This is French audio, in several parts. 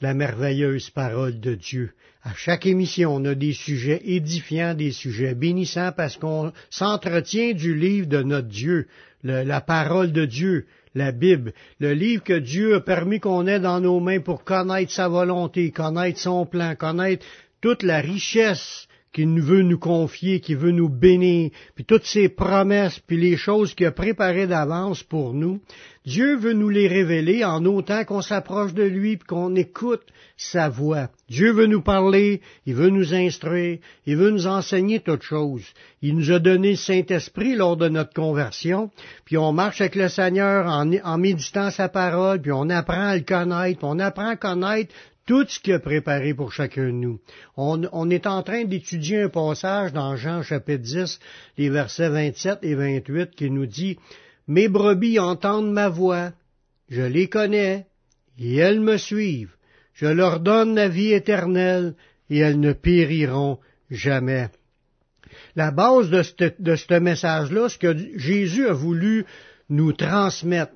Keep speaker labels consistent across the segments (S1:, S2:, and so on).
S1: la merveilleuse parole de Dieu. À chaque émission, on a des sujets édifiants, des sujets bénissants parce qu'on s'entretient du livre de notre Dieu, la parole de Dieu, la Bible, le livre que Dieu a permis qu'on ait dans nos mains pour connaître sa volonté, connaître son plan, connaître toute la richesse qu'il veut nous confier, qui veut nous bénir, puis toutes ses promesses, puis les choses qu'il a préparées d'avance pour nous, Dieu veut nous les révéler en autant qu'on s'approche de lui, puis qu'on écoute sa voix. Dieu veut nous parler, il veut nous instruire, il veut nous enseigner toutes choses. Il nous a donné le Saint-Esprit lors de notre conversion, puis on marche avec le Seigneur en, en méditant sa parole, puis on apprend à le connaître, puis on apprend à connaître tout ce qu'il a préparé pour chacun de nous. On, est en train d'étudier un passage dans Jean chapitre 10, les versets 27 et 28, qui nous dit, Mes brebis entendent ma voix, je les connais, et elles me suivent. Je leur donne la vie éternelle, et elles ne périront jamais. La base de ce message-là, ce que Jésus a voulu nous transmettre,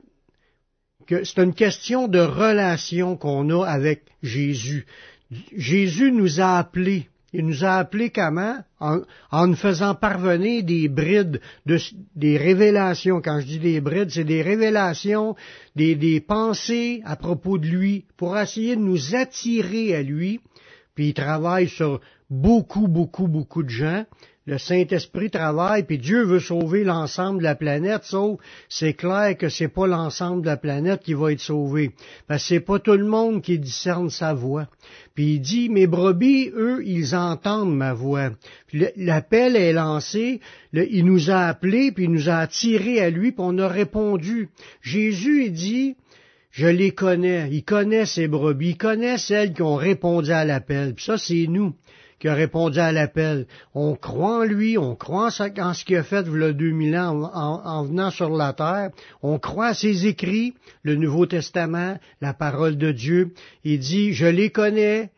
S1: c'est une question de relation qu'on a avec Jésus. Jésus nous a appelés. Il nous a appelés comment? En, nous faisant parvenir des brides, des révélations. Quand je dis des brides, c'est des révélations, des, des pensées à propos de lui, pour essayer de nous attirer à lui. Puis il travaille sur beaucoup, beaucoup, beaucoup de gens le Saint-Esprit travaille, puis Dieu veut sauver l'ensemble de la planète, sauf c'est clair que c'est pas l'ensemble de la planète qui va être sauvé. Parce que c'est pas tout le monde qui discerne sa voix. Puis il dit, mes brebis, eux, ils entendent ma voix. L'appel est lancé, il nous a appelés, puis il nous a attirés à lui, puis on a répondu. Jésus, il dit, je les connais, il connaît ses brebis, il connaît celles qui ont répondu à l'appel. Puis ça, c'est nous qui a répondu à l'appel. On croit en lui, on croit en ce qu'il a fait il y a 2000 ans en, venant sur la terre. On croit à ses écrits, le Nouveau Testament, la parole de Dieu. Il dit, je les connais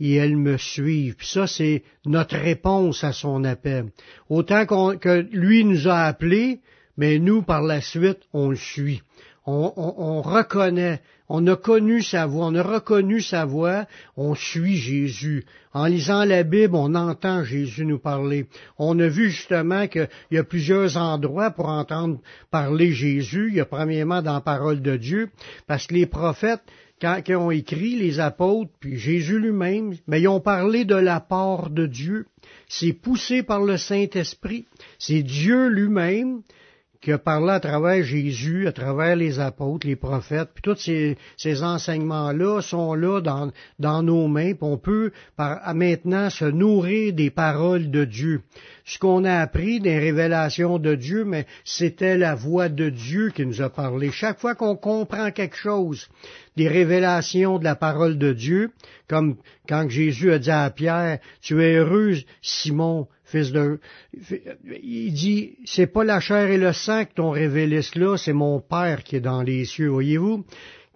S1: et elles me suivent. Puis ça, c'est notre réponse à son appel. Autant que lui nous a appelés, mais nous, par la suite, on le suit. On reconnaît on a connu sa voix, on a reconnu sa voix, on suit Jésus. En lisant la Bible, on entend Jésus nous parler. On a vu justement qu'il y a plusieurs endroits pour entendre parler Jésus. Il y a premièrement dans la parole de Dieu, parce que les prophètes, quand ils ont écrit, les apôtres, puis Jésus lui-même, mais ils ont parlé de la part de Dieu. C'est poussé par le Saint-Esprit. C'est Dieu lui-même qui a parlé à travers Jésus, à travers les apôtres, les prophètes, puis tous ces, enseignements-là sont là dans, nos mains, puis on peut maintenant se nourrir des paroles de Dieu. Ce qu'on a appris des révélations de Dieu, mais c'était la voix de Dieu qui nous a parlé. Chaque fois qu'on comprend quelque chose, des révélations de la parole de Dieu, comme quand Jésus a dit à Pierre, tu es heureux, Simon, Il dit, c'est pas la chair et le sang qui t'ont révélé cela, c'est mon Père qui est dans les cieux, voyez-vous.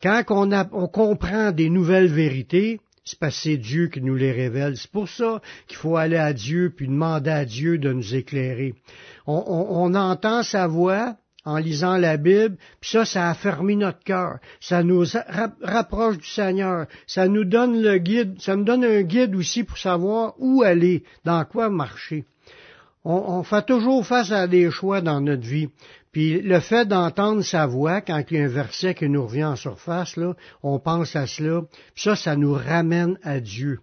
S1: Quand on, comprend des nouvelles vérités, c'est parce que c'est Dieu qui nous les révèle. C'est pour ça qu'il faut aller à Dieu puis demander à Dieu de nous éclairer. on entend sa voix, en lisant la Bible, puis ça, ça affermit notre cœur, ça nous rapproche du Seigneur, ça nous donne le guide, ça nous donne un guide aussi pour savoir où aller, dans quoi marcher. On, fait toujours face à des choix dans notre vie. Puis le fait d'entendre sa voix, quand il y a un verset qui nous revient en surface, là, on pense à cela, puis ça, ça nous ramène à Dieu.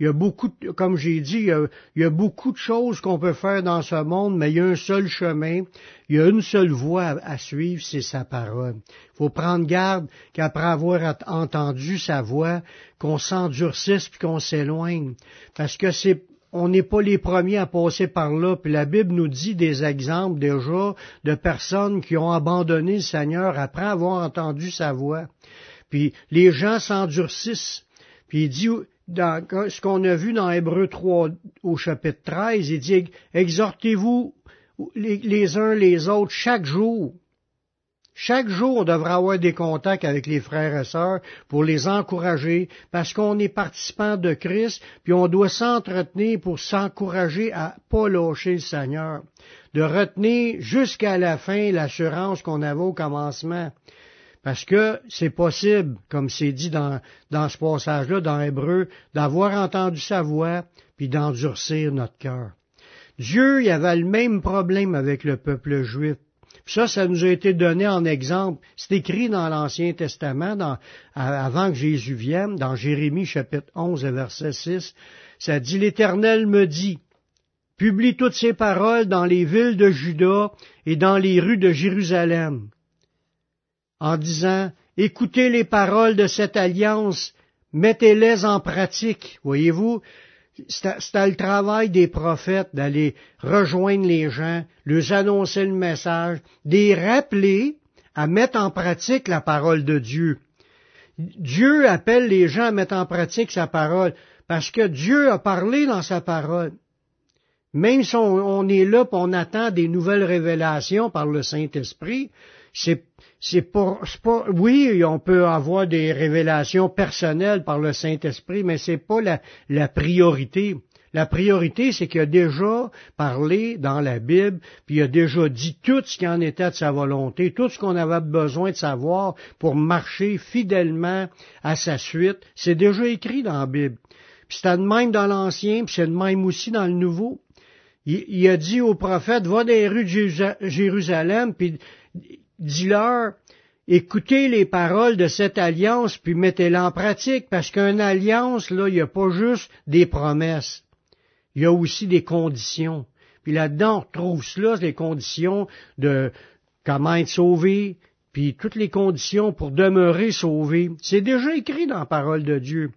S1: Il y a beaucoup, comme j'ai dit, il y, a, beaucoup de choses qu'on peut faire dans ce monde, mais il y a un seul chemin, il y a une seule voie à, suivre, c'est sa parole. Il faut prendre garde qu'après avoir entendu sa voix, qu'on s'endurcisse puis qu'on s'éloigne, parce que c'est on n'est pas les premiers à passer par là. Puis la Bible nous dit des exemples déjà de personnes qui ont abandonné le Seigneur après avoir entendu sa voix. Puis les gens s'endurcissent. Puis il dit, ce qu'on a vu dans Hébreu 3 au chapitre 13, il dit exhortez-vous les, les uns les autres chaque jour. Chaque jour, on devra avoir des contacts avec les frères et sœurs pour les encourager, parce qu'on est participant de Christ, puis on doit s'entretenir pour s'encourager à pas lâcher le Seigneur, de retenir jusqu'à la fin l'assurance qu'on avait au commencement. Parce que c'est possible, comme c'est dit dans, dans ce passage-là, dans Hébreu, d'avoir entendu sa voix, puis d'endurcir notre cœur. Dieu, il avait le même problème avec le peuple juif. Ça, ça nous a été donné en exemple. C'est écrit dans l'Ancien Testament, avant que Jésus vienne, dans Jérémie chapitre 11, verset 6. Ça dit, l'Éternel me dit, publie toutes ces paroles dans les villes de Juda et dans les rues de Jérusalem en disant, écoutez les paroles de cette alliance, mettez-les en pratique. Voyez-vous, c'était le travail des prophètes d'aller rejoindre les gens, leur annoncer le message, de rappeler à mettre en pratique la parole de Dieu. Dieu appelle les gens à mettre en pratique sa parole parce que Dieu a parlé dans sa parole. Même si on, est là, pour on attend des nouvelles révélations par le Saint-Esprit, c'est c'est pas, pas, oui, on peut avoir des révélations personnelles par le Saint-Esprit, mais c'est pas la, la priorité. La priorité, c'est qu'il a déjà parlé dans la Bible, puis il a déjà dit tout ce qui en était de sa volonté, tout ce qu'on avait besoin de savoir pour marcher fidèlement à sa suite. C'est déjà écrit dans la Bible. Puis c'était de même dans l'Ancien, puis c'est de même aussi dans le Nouveau. Il, il, a dit au prophète, va dans les rues de Jérusalem, puis dis-leur, écoutez les paroles de cette alliance, puis mettez-la en pratique, parce qu'une alliance, là, il n'y a pas juste des promesses, il y a aussi des conditions. Puis là-dedans, on retrouve cela, les conditions de comment être sauvé, puis toutes les conditions pour demeurer sauvé. C'est déjà écrit dans la parole de Dieu.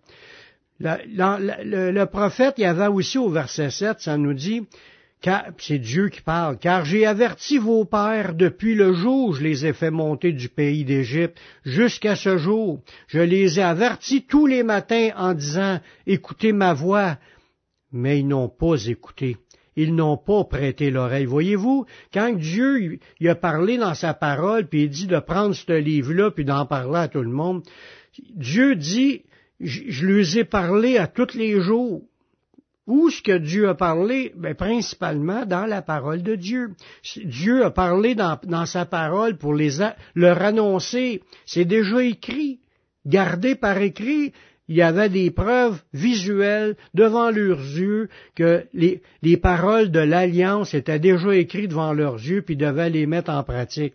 S1: le, le, prophète, il y avait aussi au verset 7, ça nous dit, c'est Dieu qui parle, car j'ai averti vos pères depuis le jour où je les ai fait monter du pays d'Égypte jusqu'à ce jour. Je les ai avertis tous les matins en disant, écoutez ma voix, mais ils n'ont pas écouté. Ils n'ont pas prêté l'oreille. Voyez-vous, quand Dieu a parlé dans sa parole, puis il dit de prendre ce livre-là, puis d'en parler à tout le monde, Dieu dit, je, lui ai parlé à tous les jours. Où ce que Dieu a parlé? Ben, principalement dans la parole de Dieu. Dieu a parlé dans, sa parole pour les leur annoncer. C'est déjà écrit. Gardé par écrit, il y avait des preuves visuelles devant leurs yeux que les, les paroles de l'alliance étaient déjà écrites devant leurs yeux puis devaient les mettre en pratique.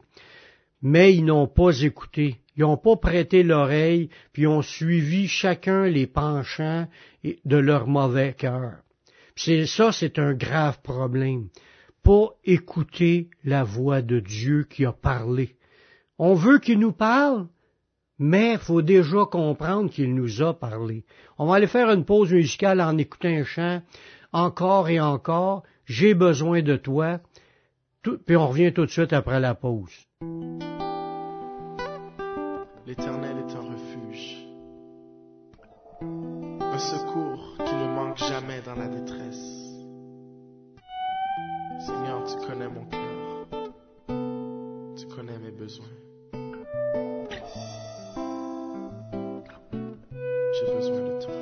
S1: Mais ils n'ont pas écouté. Ils n'ont pas prêté l'oreille, puis ont suivi chacun les penchants de leur mauvais cœur. C'est ça, c'est un grave problème. Pas écouter la voix de Dieu qui a parlé. On veut qu'il nous parle, mais faut déjà comprendre qu'il nous a parlé. On va aller faire une pause musicale en écoutant un chant, encore et encore, j'ai besoin de toi, puis on revient tout de suite après la pause.
S2: L'Éternel est un refuge, un secours qui ne manque jamais dans la détresse. Seigneur, tu connais mon cœur, tu connais mes besoins. J'ai besoin de toi.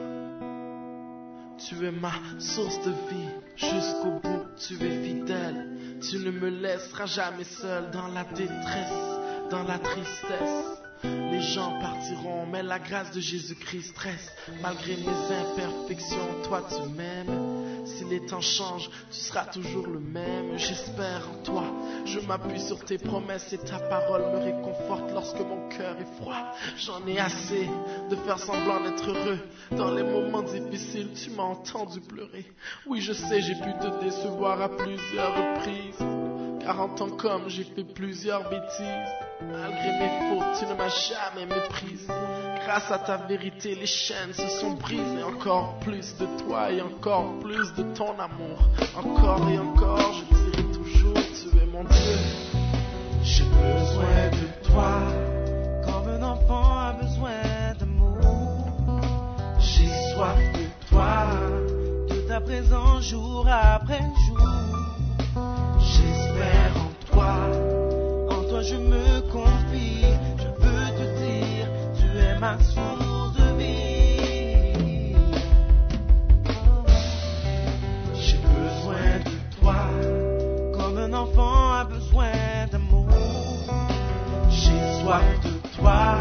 S2: Tu es ma source de vie jusqu'au bout, tu es fidèle. Tu ne me laisseras jamais seul dans la détresse, dans la tristesse. Les gens partiront, mais la grâce de Jésus-Christ reste. Malgré mes imperfections, toi tu m'aimes. Si les temps changent, tu seras toujours le même. J'espère en toi. Je m'appuie sur tes promesses et ta parole me réconforte lorsque mon cœur est froid. J'en ai assez de faire semblant d'être heureux. Dans les moments difficiles, tu m'as entendu pleurer. Oui, je sais, j'ai pu te décevoir à plusieurs reprises. Car en tant qu'homme, j'ai fait plusieurs bêtises. Malgré mes fautes, tu ne m'as jamais méprisé. Grâce à ta vérité, les chaînes se sont brisées. Encore plus de toi et encore plus de ton amour. Encore et encore, je dirai toujours, tu es mon Dieu. J'ai besoin de toi, comme un enfant a besoin d'amour. J'ai soif de toi,
S3: de ta présence jour après jour. Je me confie. Je veux te dire, tu es ma source de vie.
S2: J'ai besoin de toi,
S3: comme un enfant a besoin d'amour.
S2: J'ai soif de toi,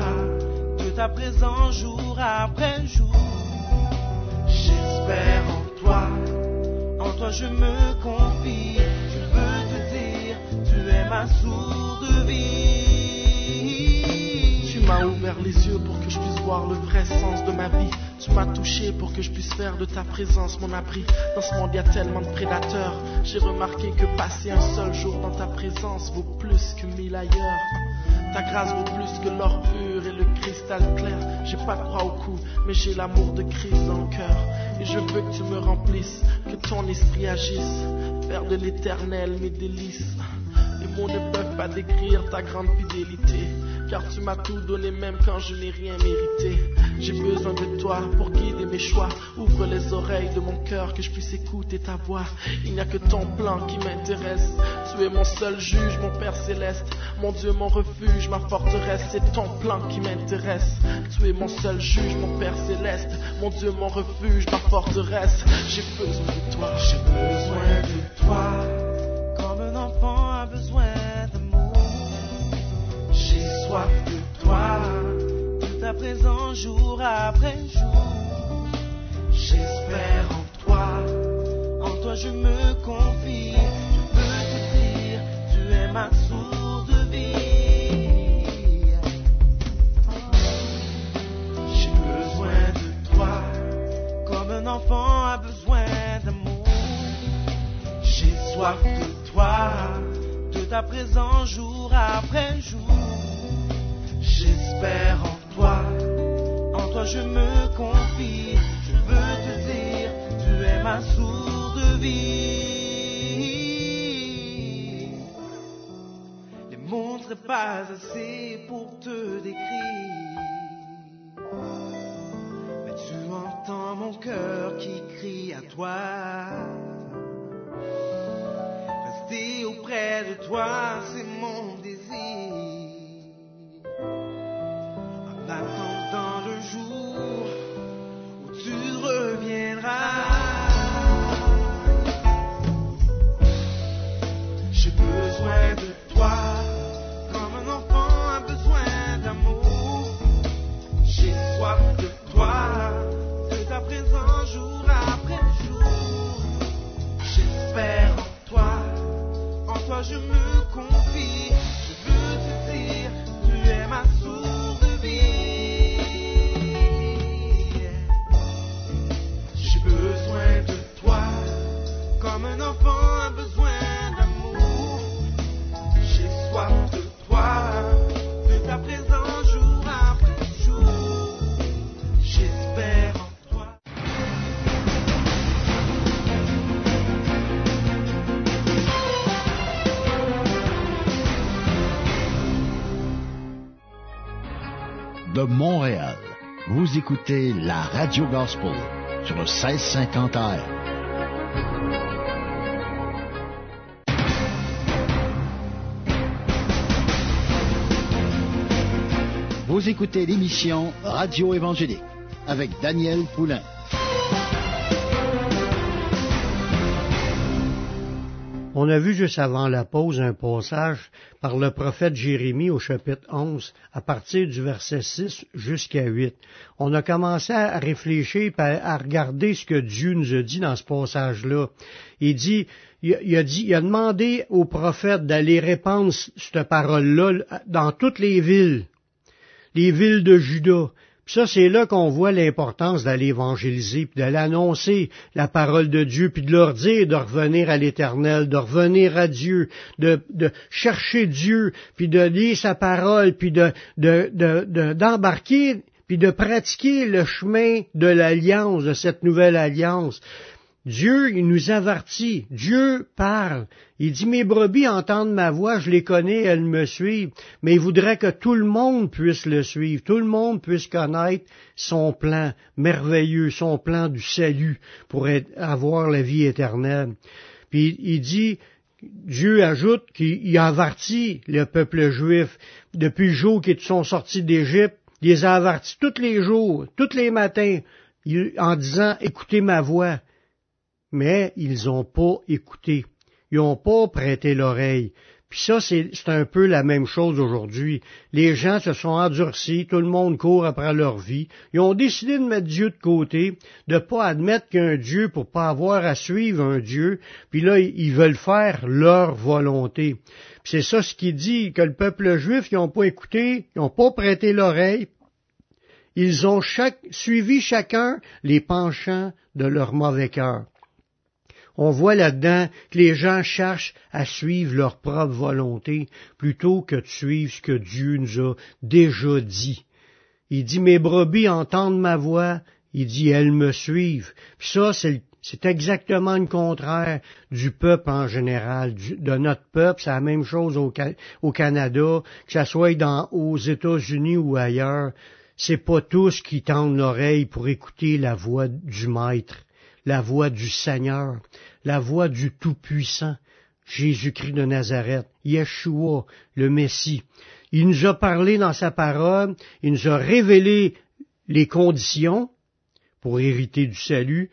S3: de ta présence jour après jour.
S2: J'espère en toi,
S3: en toi je me confie. Tu
S2: m'as ouvert les yeux pour que je puisse voir le vrai sens de ma vie. Tu m'as touché pour que je puisse faire de ta présence mon abri. Dans ce monde, il y a tellement de prédateurs. J'ai remarqué que passer un seul jour dans ta présence vaut plus que mille ailleurs. Ta grâce vaut plus que l'or pur et le cristal clair. J'ai pas de croix au cou, mais j'ai l'amour de Christ dans le cœur. Et je veux que tu me remplisses, que ton esprit agisse. Faire de l'éternel mes délices. Les mots ne peuvent pas décrire ta grande fidélité. Car tu m'as tout donné même quand je n'ai rien mérité. J'ai besoin de toi pour guider mes choix. Ouvre les oreilles de mon cœur que je puisse écouter ta voix. Il n'y a que ton plan qui m'intéresse. Tu es mon seul juge, mon Père céleste. Mon Dieu, mon refuge, ma forteresse. C'est ton plan qui m'intéresse. Tu es mon seul juge, mon Père céleste. Mon Dieu, mon refuge, ma forteresse. J'ai besoin de toi, j'ai besoin de toi.
S3: Jour après jour.
S2: J'espère en toi,
S3: en toi je me confie. Je veux te dire, tu es ma source de vie.
S2: J'ai besoin de toi,
S3: comme un enfant a besoin d'amour.
S2: J'ai soif de toi,
S3: de ta présence jour après jour. Je me confie. Je veux te dire, tu es ma source de vie. Les mots ne pas assez pour te décrire. Mais tu entends mon cœur qui crie à toi. Rester auprès de toi, c'est je me confie. Je veux te dire, tu es ma source de vie.
S2: J'ai besoin de toi,
S3: comme un enfant
S4: écoutez la Radio Gospel sur le 1650 AM. Vous écoutez l'émission Radio Évangélique avec Daniel Poulain.
S1: On a vu juste avant la pause un passage par le prophète Jérémie au chapitre 11, à partir du verset 6 jusqu'à 8. On a commencé à réfléchir, à regarder ce que Dieu nous a dit dans ce passage-là. Il dit, il a, dit, il a demandé au prophète d'aller répandre cette parole-là dans toutes les villes, les villes de Juda. Puis ça, c'est là qu'on voit l'importance d'aller évangéliser, puis d'aller annoncer la parole de Dieu, puis de leur dire de revenir à l'Éternel, de revenir à Dieu, de, chercher Dieu, puis de lire sa parole, puis de, de, d'embarquer, puis de pratiquer le chemin de l'alliance, de cette nouvelle alliance. Dieu, il nous avertit. Dieu parle. Il dit, mes brebis entendent ma voix, je les connais, elles me suivent. Mais il voudrait que tout le monde puisse le suivre, tout le monde puisse connaître son plan merveilleux, son plan du salut pour avoir la vie éternelle. Puis il dit, Dieu ajoute qu'il a averti le peuple juif depuis le jour qu'ils sont sortis d'Égypte. Il les a avertis tous les jours, tous les matins, en disant, écoutez ma voix mais ils n'ont pas écouté. Ils n'ont pas prêté l'oreille. Puis ça, c'est un peu la même chose aujourd'hui. Les gens se sont endurcis, tout le monde court après leur vie. Ils ont décidé de mettre Dieu de côté, de pas admettre qu'un Dieu pour pas avoir à suivre un Dieu. Puis là, ils veulent faire leur volonté. Puis c'est ça ce qui dit que le peuple juif, ils n'ont pas écouté, ils n'ont pas prêté l'oreille. Ils ont suivi chacun les penchants de leur mauvais cœur on voit là-dedans que les gens cherchent à suivre leur propre volonté plutôt que de suivre ce que Dieu nous a déjà dit. Il dit, mes brebis entendent ma voix, il dit, elles me suivent. Puis ça, c'est exactement le contraire du peuple en général, de notre peuple. C'est la même chose au, Canada, que ce soit aux États-Unis ou ailleurs. C'est pas tous qui tendent l'oreille pour écouter la voix du Maître la voix du Seigneur, la voix du Tout-Puissant, Jésus-Christ de Nazareth, Yeshua, le Messie. Il nous a parlé dans sa parole, il nous a révélé les conditions pour hériter du salut.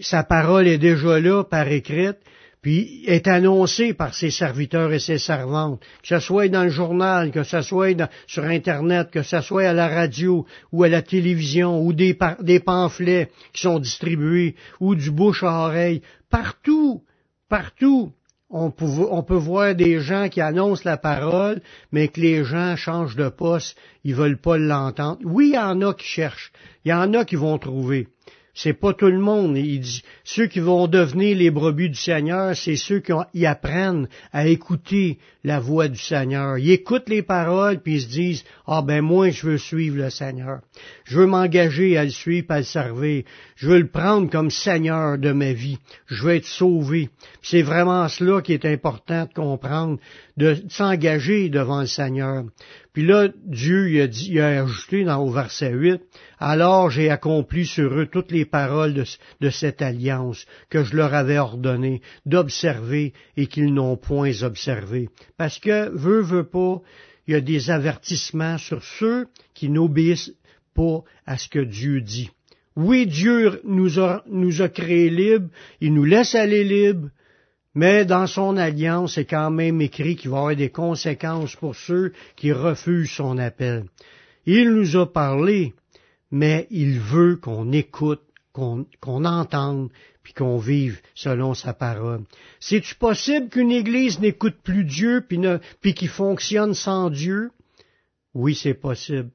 S1: sa parole est déjà là par écrite, puis est annoncé par ses serviteurs et ses servantes, que ce soit dans le journal, que ce soit sur Internet, que ce soit à la radio ou à la télévision, ou des, pamphlets qui sont distribués, ou du bouche à oreille, partout, partout, on peut, on peut, voir des gens qui annoncent la parole, mais que les gens changent de poste, ils veulent pas l'entendre. Oui, il y en a qui cherchent, il y en a qui vont trouver, c'est pas tout le monde. Il dit, ceux qui vont devenir les brebis du Seigneur, c'est ceux qui apprennent à écouter la voix du Seigneur. Ils écoutent les paroles puis ils se disent, ah ben moi je veux suivre le Seigneur. Je veux m'engager à le suivre, à le servir. Je veux le prendre comme Seigneur de ma vie. Je veux être sauvé. C'est vraiment cela qui est important de comprendre, de s'engager devant le Seigneur. Puis là, Dieu il a, ajouté dans au verset 8, Alors j'ai accompli sur eux toutes les paroles de, de cette alliance que je leur avais ordonné d'observer et qu'ils n'ont point observé. Parce que, veut, veut pas, il y a des avertissements sur ceux qui n'obéissent pas à ce que Dieu dit. Oui, Dieu nous a, nous a créés libres, il nous laisse aller libres, mais dans son alliance, c'est quand même écrit qu'il va y avoir des conséquences pour ceux qui refusent son appel. Il nous a parlé, mais il veut qu'on écoute, qu'on entende, puis qu'on vive selon sa parole. C'est-tu possible qu'une Église n'écoute plus Dieu, puis, puis qu'il fonctionne sans Dieu? Oui, c'est possible.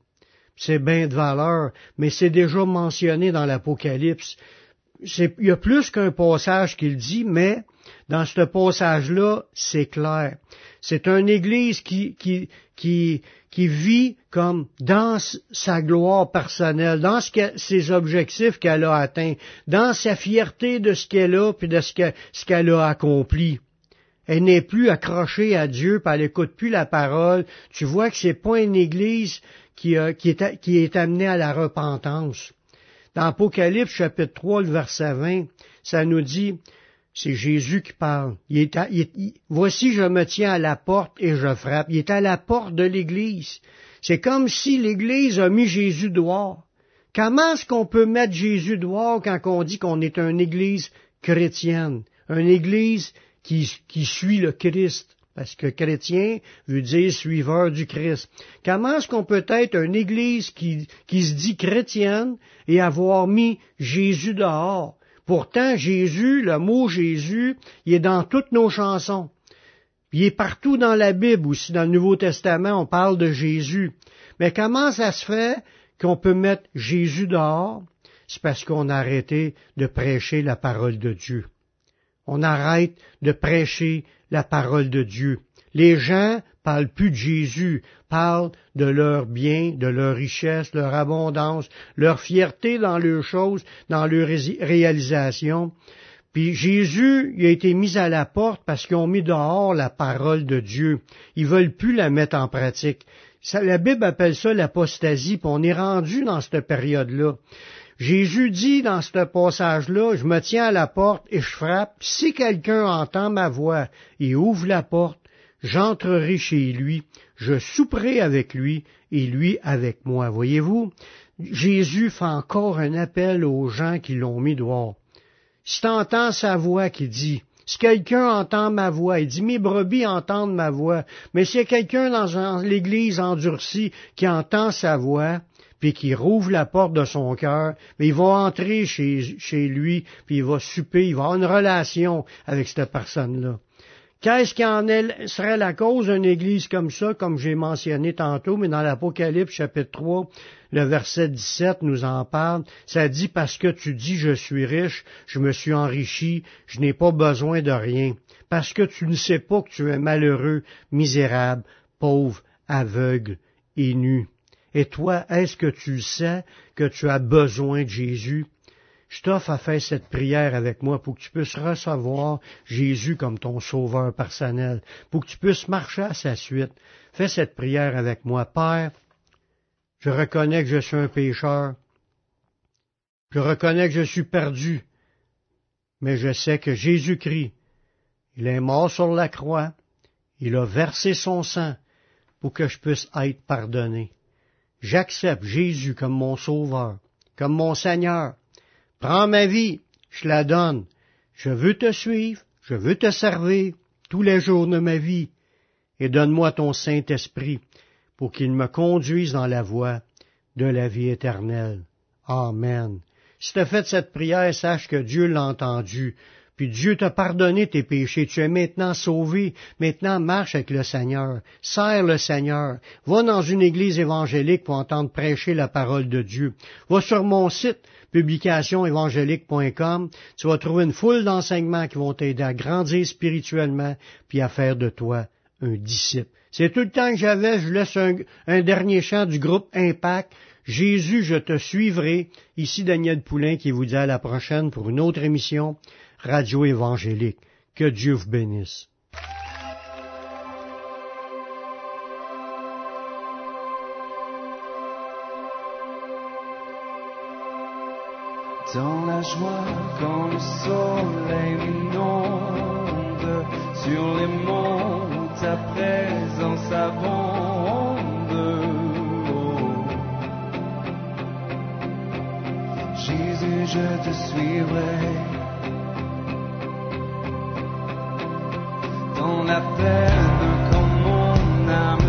S1: C'est bien de valeur, mais c'est déjà mentionné dans l'Apocalypse. Il y a plus qu'un passage qu'il dit, mais dans ce passage-là, c'est clair. C'est une Église qui, qui, qui, vit comme dans sa gloire personnelle, dans ses objectifs qu'elle a atteints, dans sa fierté de ce qu'elle a puis de ce qu'elle a accompli. Elle n'est plus accrochée à Dieu, puis elle n'écoute plus la parole. Tu vois que c'est pas une Église qui est amenée à la repentance. Dans Apocalypse chapitre 3, le verset 20, ça nous dit, c'est Jésus qui parle. voici, je me tiens à la porte et je frappe. Il est à la porte de l'Église. C'est comme si l'Église a mis Jésus dehors. Comment est-ce qu'on peut mettre Jésus dehors quand on dit qu'on est une Église chrétienne, une Église qui, qui suit le Christ? Parce que chrétien veut dire suiveur du Christ. Comment est-ce qu'on peut être une Église qui, se dit chrétienne et avoir mis Jésus dehors? Pourtant, Jésus, le mot Jésus, il est dans toutes nos chansons. Il est partout dans la Bible aussi, dans le Nouveau Testament, on parle de Jésus. Mais comment ça se fait qu'on peut mettre Jésus dehors? C'est parce qu'on a arrêté de prêcher la parole de Dieu. On arrête de prêcher la parole de Dieu. Les gens parlent plus de Jésus, parlent de leurs biens, de leur richesse, leur abondance, leur fierté dans leurs choses, dans leurs réalisations. Puis Jésus, il a été mis à la porte parce qu'ils ont mis dehors la parole de Dieu. Ils veulent plus la mettre en pratique. La Bible appelle ça l'apostasie, puis on est rendu dans cette période-là. Jésus dit dans ce passage-là, je me tiens à la porte et je frappe. Si quelqu'un entend ma voix et ouvre la porte, j'entrerai chez lui, je souperai avec lui et lui avec moi. Voyez-vous, Jésus fait encore un appel aux gens qui l'ont mis dehors. Si tu entends sa voix qui dit, si quelqu'un entend ma voix, il dit mes brebis entendent ma voix, mais a quelqu'un dans l'église endurcie qui entend sa voix, puis qui rouvre la porte de son cœur, mais il va entrer chez, lui, puis il va souper, il va avoir une relation avec cette personne-là. Qu'est-ce qui en serait la cause d'une église comme ça, comme j'ai mentionné tantôt, mais dans l'Apocalypse chapitre 3, le verset 17 nous en parle. Ça dit parce que tu dis je suis riche, je me suis enrichi, je n'ai pas besoin de rien. Parce que tu ne sais pas que tu es malheureux, misérable, pauvre, aveugle et nu. Et toi, est-ce que tu sais que tu as besoin de Jésus? Je t'offre à faire cette prière avec moi pour que tu puisses recevoir Jésus comme ton sauveur personnel, pour que tu puisses marcher à sa suite. Fais cette prière avec moi. Père, je reconnais que je suis un pécheur. Je reconnais que je suis perdu. Mais je sais que Jésus-Christ, il est mort sur la croix. Il a versé son sang pour que je puisse être pardonné. J'accepte Jésus comme mon sauveur, comme mon Seigneur. Prends ma vie, je la donne. Je veux te suivre, je veux te servir tous les jours de ma vie. Et donne-moi ton Saint-Esprit pour qu'il me conduise dans la voie de la vie éternelle. Amen. Si tu as cette prière, sache que Dieu l'a entendu puis Dieu t'a pardonné tes péchés, tu es maintenant sauvé, maintenant marche avec le Seigneur, serre le Seigneur, va dans une église évangélique pour entendre prêcher la parole de Dieu, va sur mon site publicationévangélique.com, tu vas trouver une foule d'enseignements qui vont t'aider à grandir spirituellement, puis à faire de toi un disciple. C'est tout le temps que j'avais, je laisse un, un dernier chant du groupe Impact. Jésus, je te suivrai. Ici Daniel Poulain qui vous dit à la prochaine pour une autre émission radio évangélique. Que Dieu vous bénisse.
S3: Dans la joie, quand le soleil m'inonde, sur les monts, ta présence abonde. Jésus, je te suivrai. La peine.
S4: en